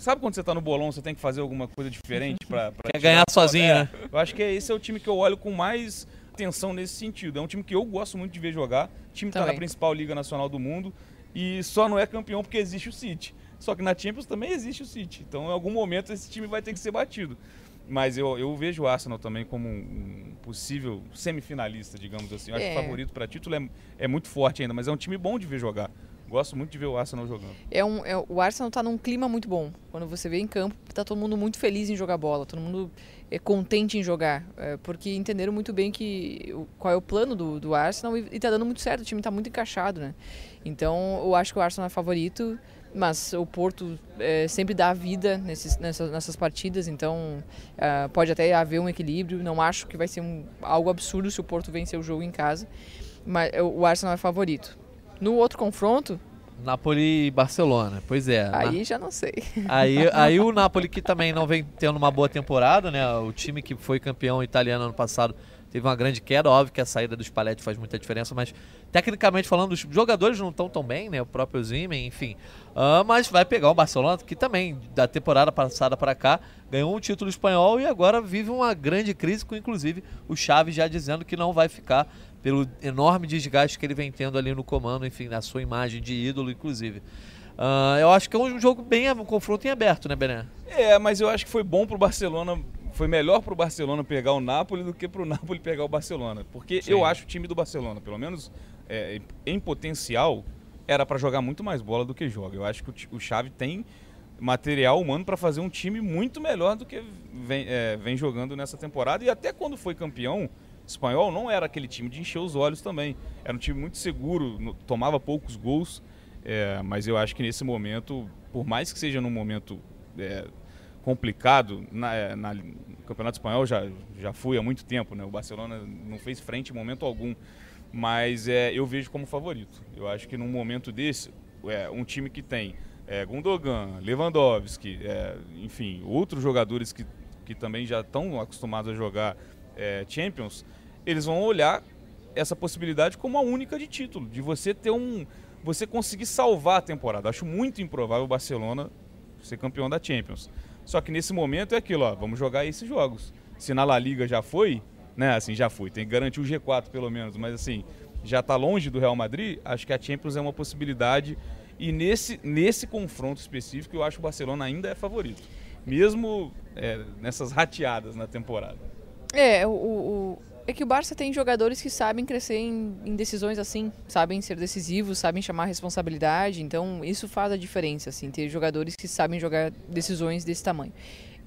Sa- Sabe quando você tá no bolão, você tem que fazer alguma coisa diferente para Quer ganhar sozinho, né? Eu acho que esse é o time que eu olho com mais atenção nesse sentido. É um time que eu gosto muito de ver jogar. O time está na Também. principal liga nacional do mundo e só não é campeão porque existe o City. Só que na Champions também existe o City. Então, em algum momento, esse time vai ter que ser batido. Mas eu, eu vejo o Arsenal também como um possível semifinalista, digamos assim. Eu acho É. que o favorito para título é, é muito forte ainda, mas é um time bom de ver jogar. Gosto muito de ver o Arsenal jogando. É um, é- o Arsenal tá num clima muito bom. Quando você vê em campo, tá todo mundo muito feliz em jogar bola, todo mundo é contente em jogar, é, porque entenderam muito bem que qual é o plano do, do Arsenal e, e tá dando muito certo, o time tá muito encaixado, né? Então, eu acho que o Arsenal é favorito, mas o Porto é, sempre dá vida nesses, nessas, nessas partidas, então ah, pode até haver um equilíbrio. Não acho que vai ser um- algo absurdo se o Porto vencer o jogo em casa, mas é, o Arsenal é favorito. No outro confronto, Napoli e Barcelona, pois é. Na- aí já não sei. Aí, aí o Napoli que também não vem tendo uma boa temporada, né? O time que foi campeão italiano ano passado teve uma grande queda, óbvio que a saída dos Spalletti faz muita diferença, mas tecnicamente falando, os jogadores não estão tão bem, né? O próprio Zimen, enfim. Ah, mas vai pegar o Barcelona, que também, da temporada passada para cá, ganhou um título espanhol e agora vive uma grande crise, com inclusive o Xavi já dizendo que não vai ficar pelo enorme desgaste que ele vem tendo ali no comando, enfim, na sua imagem de ídolo, inclusive. Ah, eu acho que é um jogo bem, um confronto em aberto, né, Bené? É, mas eu acho que foi bom pro Barcelona, foi melhor pro Barcelona pegar o Napoli do que pro Napoli pegar o Barcelona. Porque Sim. eu acho o time do Barcelona, pelo menos é, em potencial, era para jogar muito mais bola do que joga. Eu acho que o, o Xavi tem material humano para fazer um time muito melhor do que vem, é, vem jogando nessa temporada. E até quando foi campeão espanhol, não era aquele time de encher os olhos também. Era um time muito seguro, no- tomava poucos gols. é, mas eu acho que nesse momento, por mais que seja num momento é, complicado, na, é, na- no Campeonato Espanhol já, já fui há muito tempo, né? O Barcelona não fez frente em momento algum, mas é, eu vejo como favorito. Eu acho que num momento desse, é, um time que tem é, Gundogan, Lewandowski, é, enfim, outros jogadores que, que também já estão acostumados a jogar é, Champions, eles vão olhar essa possibilidade como a única de título, de você ter um, você conseguir salvar a temporada. Acho muito improvável o Barcelona ser campeão da Champions. Só que nesse momento é aquilo, ó, vamos jogar esses jogos. Se na La Liga já foi, né, assim, já foi, tem que garantir o G4 pelo menos, mas assim, já está longe do Real Madrid, acho que a Champions é uma possibilidade e nesse, nesse confronto específico eu acho que o Barcelona ainda é favorito. Mesmo é, nessas rateadas na temporada. É, o, o- é que o Barça tem jogadores que sabem crescer em, em decisões assim, sabem ser decisivos, sabem chamar a responsabilidade, então isso faz a diferença, assim, ter jogadores que sabem jogar decisões desse tamanho.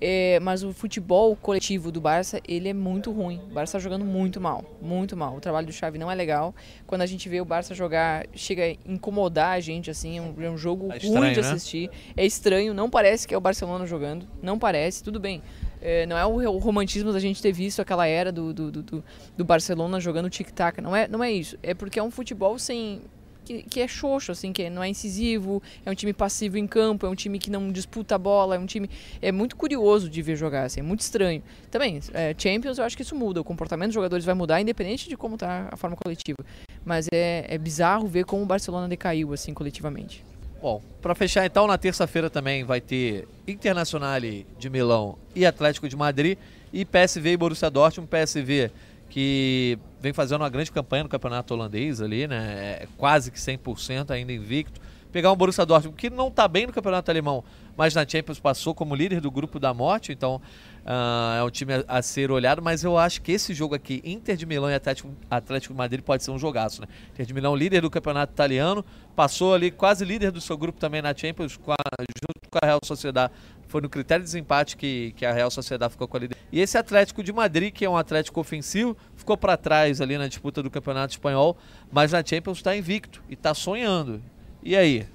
É, mas o futebol coletivo do Barça, ele é muito ruim. O Barça tá jogando muito mal, muito mal. O trabalho do Xavi não é legal. Quando a gente vê o Barça jogar, chega a incomodar a gente, assim, é um, é um jogo É ruim estranho, de né? assistir. É estranho, não parece que é o Barcelona jogando, não parece, tudo bem. É, não é o, romantismo da gente ter visto aquela era do, do, do, do- do Barcelona jogando tic-tac, não é, não é isso. É porque é um futebol sem que, que é xoxo, assim, que não é incisivo, é um time passivo em campo, é um time que não disputa a bola, é um time. É muito curioso de ver jogar, assim, é muito estranho. Também, é, Champions, eu acho que isso muda, o comportamento dos jogadores vai mudar, independente de como tá a forma coletiva. Mas é, é bizarro ver como o Barcelona decaiu, assim, coletivamente. Bom, para fechar então, na terça-feira também vai ter Internacional de Milão e Atlético de Madrid e PSV e Borussia Dortmund, PSV que vem fazendo uma grande campanha no campeonato holandês ali, né? É quase que 100% ainda invicto. Pegar um Borussia Dortmund que não está bem no campeonato alemão, mas na Champions passou como líder do grupo da morte, então Uh, é um time a, a, ser olhado, mas eu acho que esse jogo aqui, Inter de Milão e Atlético, Atlético de Madrid, pode ser um jogaço, né? Inter de Milão, líder do campeonato italiano, passou ali quase líder do seu grupo também na Champions, com a, junto com a Real Sociedade. Foi no critério de desempate que, que a Real Sociedade ficou com a líder. E esse Atlético de Madrid, que é um Atlético ofensivo, ficou para trás ali na disputa do campeonato espanhol, mas na Champions está invicto e está sonhando. E aí?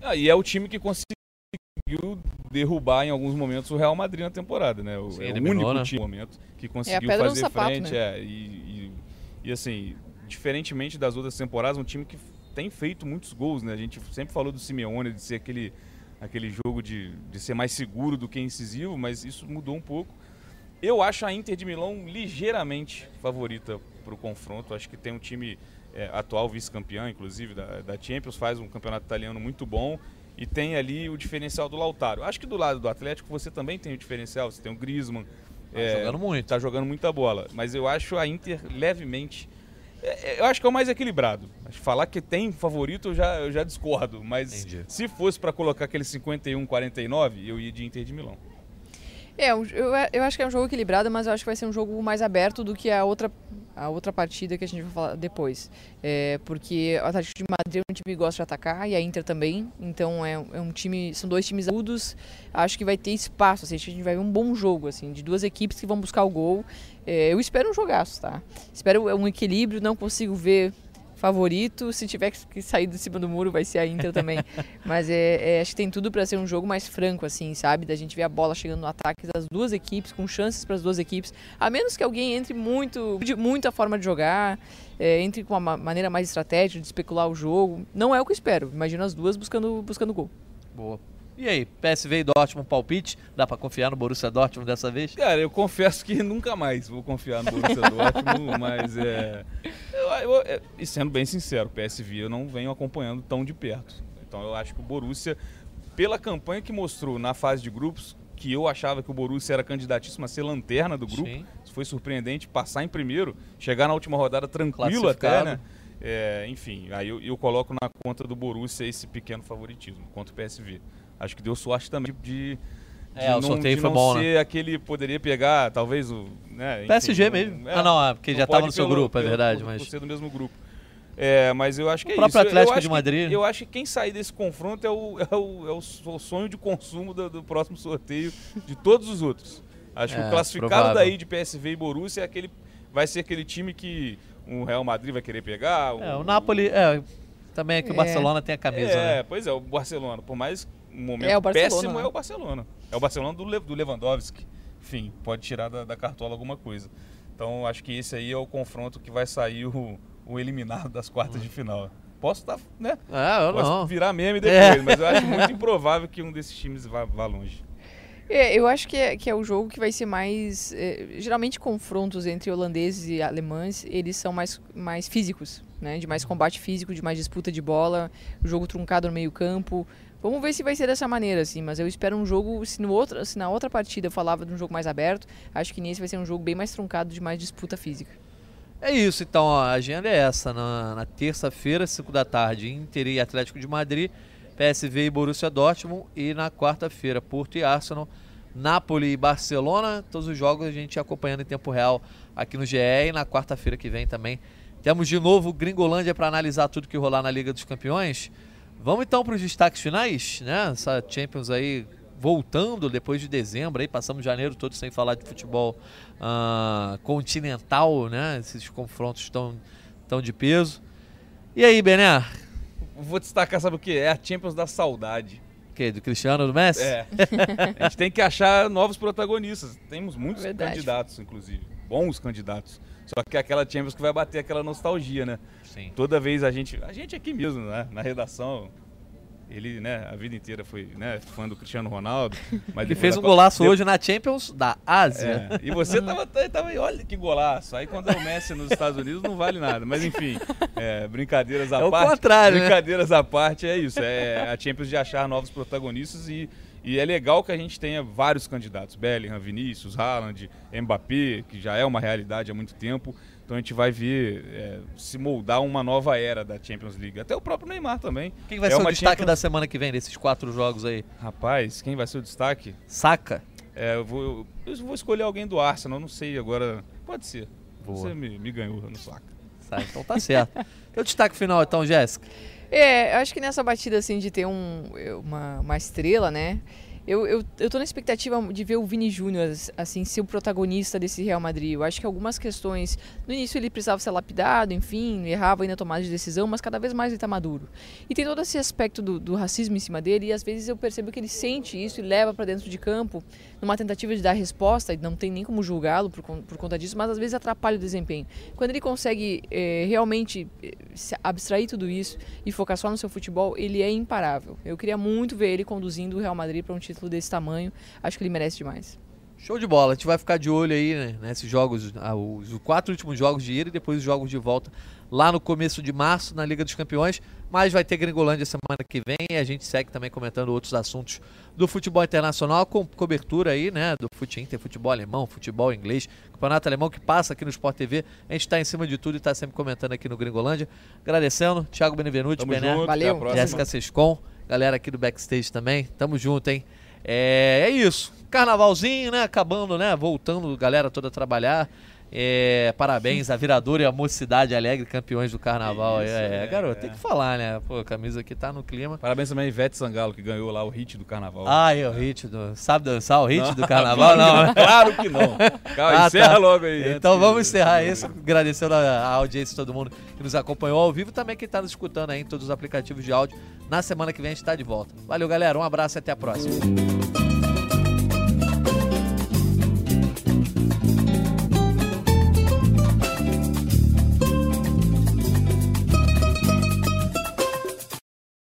Ah, e é o time que conseguiu derrubar em alguns momentos o Real Madrid na temporada, né? O, Sim, é o único né? time no momento que conseguiu é fazer sapato, frente. Né? É, e, e, e, assim, diferentemente das outras temporadas, um time que tem feito muitos gols, né? A gente sempre falou do Simeone, de ser aquele, aquele jogo de, de ser mais seguro do que incisivo, mas isso mudou um pouco. Eu acho a Inter de Milão ligeiramente favorita para o confronto. Acho que tem um time é, atual vice-campeão, inclusive, da, da Champions, faz um campeonato italiano muito bom e tem ali o diferencial do Lautaro. Acho que do lado do Atlético você também tem o diferencial, você tem o Griezmann. Tá é, jogando muito. Tá jogando muita bola. Mas eu acho a Inter levemente. É, é eu acho que é o mais equilibrado. Falar que tem favorito eu já, eu já discordo. Mas Entendi. se fosse para colocar aquele 51-49, eu ia de Inter de Milão. É, eu, eu acho que é um jogo equilibrado, mas eu acho que vai ser um jogo mais aberto do que a outra, a outra partida que a gente vai falar depois. É, porque o Atlético de Madrid é um time que gosta de atacar e a Inter também. Então é, é um time, são dois times agudos. Acho que vai ter espaço, assim, a gente vai ver um bom jogo, assim, de duas equipes que vão buscar o gol. É, eu espero um jogaço, tá? Espero um equilíbrio, não consigo ver favorito. Se tiver que sair de cima do muro, vai ser a Inter também. Mas é, é, acho que tem tudo para ser um jogo mais franco, assim, sabe? Da gente ver a bola chegando no ataque das duas equipes, com chances para as duas equipes. A menos que alguém entre muito, muito a forma de jogar, é, entre com uma maneira mais estratégica de especular o jogo. Não é o que eu espero. Imagino as duas buscando, buscando gol. Boa. E aí, PSV e Dortmund palpite? Dá para confiar no Borussia Dortmund dessa vez? Cara, eu confesso que nunca mais vou confiar no Borussia Dortmund, mas é, eu, eu, é, E sendo bem sincero, PSV eu não venho acompanhando tão de perto. Então eu acho que o Borussia, pela campanha que mostrou na fase de grupos, que eu achava que o Borussia era candidatíssimo a ser lanterna do grupo, Sim. foi surpreendente passar em primeiro, chegar na última rodada tranquilo até, né? É, enfim, aí eu, eu, coloco na conta do Borussia esse pequeno favoritismo contra o PSV. Acho que deu sorte também de. de é, o não, sorteio foi bom, ser né? aquele poderia pegar, talvez o. Né, enfim, PSG mesmo. É, ah, não, é, porque já estava no seu pelo, grupo, é verdade. Pelo, mas... Por ser do mesmo grupo. É, mas eu acho que o é próprio isso. Atlético de Madrid. Que, eu acho que quem sair desse confronto é o, é o, é o sonho de consumo do, do, próximo sorteio de todos os outros. Acho é, que o classificado provável. daí de PSV e Borussia é aquele, vai ser aquele time que o Real Madrid vai querer pegar. O, é, o Napoli. É, também é que o é. Barcelona tem a camisa. É, né? pois é, o Barcelona. Por mais um momento é péssimo né? é o Barcelona. É o Barcelona do, Le do Lewandowski. Enfim, pode tirar da, da, cartola alguma coisa. Então acho que esse aí é o confronto que vai sair o, o eliminado das quartas de final. Posso estar, tá, né? Ah, eu Posso não. virar meme depois, é. mas eu acho muito improvável que um desses times vá, vá longe. É, eu acho que é, que é o jogo que vai ser mais. É, geralmente, confrontos entre holandeses e alemães eles são mais, mais físicos, né? De mais combate físico, de mais disputa de bola, jogo truncado no meio-campo. Vamos ver se vai ser dessa maneira, assim, mas eu espero um jogo, se, no outro, se na outra partida eu falava de um jogo mais aberto, acho que nesse vai ser um jogo bem mais truncado, de mais disputa física. É isso, então, ó, a agenda é essa, na, na terça-feira, 5 da tarde, Inter e Atlético de Madrid, PSV e Borussia Dortmund, e na quarta-feira, Porto e Arsenal, Napoli e Barcelona, todos os jogos a gente acompanhando em tempo real aqui no GE, e na quarta-feira que vem também. Temos de novo Gringolândia para analisar tudo que rolar na Liga dos Campeões, Vamos então para os destaques finais, né? Essa Champions aí voltando depois de dezembro, aí passamos janeiro todo sem falar de futebol uh, continental, né? Esses confrontos tão, tão de peso. E aí, Bené? Vou destacar, sabe o que? É a Champions da saudade. Que? Do Cristiano do Messi? É. a gente tem que achar novos protagonistas. Temos muitos Verdade. candidatos, inclusive. Bons candidatos. Só que é aquela Champions que vai bater aquela nostalgia, né? Sim. Toda vez a gente, a gente aqui mesmo, né, na redação, ele, né, a vida inteira foi, né, fã do Cristiano Ronaldo. Mas ele fez um golaço hoje na Champions da Ásia. É, e você tava, tava, olha que golaço. Aí quando é o Messi nos Estados Unidos não vale nada. Mas enfim, é, brincadeiras à é parte. O contrário, né? Brincadeiras né? à parte é isso. É a Champions de achar novos protagonistas e e é legal que a gente tenha vários candidatos: Bellingham, Vinícius, Haaland, Mbappé, que já é uma realidade há muito tempo. Então a gente vai ver é, se moldar uma nova era da Champions League. Até o próprio Neymar também. Quem vai é ser o destaque Champions... da semana que vem desses quatro jogos aí? Rapaz, quem vai ser o destaque? Saca. É, eu, vou, eu vou escolher alguém do Arsenal, não sei agora. Pode ser. Boa. Você me, me ganhou no saco. Tá, então tá certo. Teu destaque final então, Jéssica. É, eu acho que nessa batida assim de ter um, uma, uma estrela, né? Eu, eu, eu tô na expectativa de ver o Vini Júnior, assim, ser o protagonista desse Real Madrid. Eu acho que algumas questões. No início ele precisava ser lapidado, enfim, errava ainda na tomada de decisão, mas cada vez mais ele tá maduro. E tem todo esse aspecto do, do racismo em cima dele, e às vezes eu percebo que ele sente isso e leva para dentro de campo numa tentativa de dar resposta, e não tem nem como julgá-lo por, por conta disso, mas às vezes atrapalha o desempenho. Quando ele consegue é, realmente abstrair tudo isso e focar só no seu futebol, ele é imparável. Eu queria muito ver ele conduzindo o Real Madrid para um título título desse tamanho, acho que ele merece demais. Show de bola. A gente vai ficar de olho aí né, nesses jogos, ah, os, os quatro últimos jogos de ida e depois os jogos de volta lá no começo de março na Liga dos Campeões. Mas vai ter Gringolândia semana que vem e a gente segue também comentando outros assuntos do futebol internacional com cobertura aí, né? Do fute Inter, futebol alemão, futebol inglês, campeonato alemão que passa aqui no Sport TV. A gente está em cima de tudo e está sempre comentando aqui no Gringolândia. Agradecendo, Thiago Benevenuti, Bené, Valeu. Jéssica Sescon, galera aqui do backstage também. Tamo junto, hein? É, é isso. Carnavalzinho, né? Acabando, né? Voltando, galera toda a trabalhar. É, parabéns a Virador e a Mocidade Alegre, campeões do carnaval. Isso, é, é, garoto, é. tem que falar, né? Pô, a camisa aqui tá no clima. Parabéns também a Ivete Sangalo, que ganhou lá o hit do carnaval. Ah, é o hit do. Sabe dançar o hit não, do carnaval? Não, Claro que não. Calma, ah, encerra tá. logo aí. Então vamos encerrar isso, agradecendo a, a, audiência de todo mundo que nos acompanhou ao vivo também quem tá nos escutando aí em todos os aplicativos de áudio. Na semana que vem a gente tá de volta. Valeu, galera. Um abraço e até a próxima.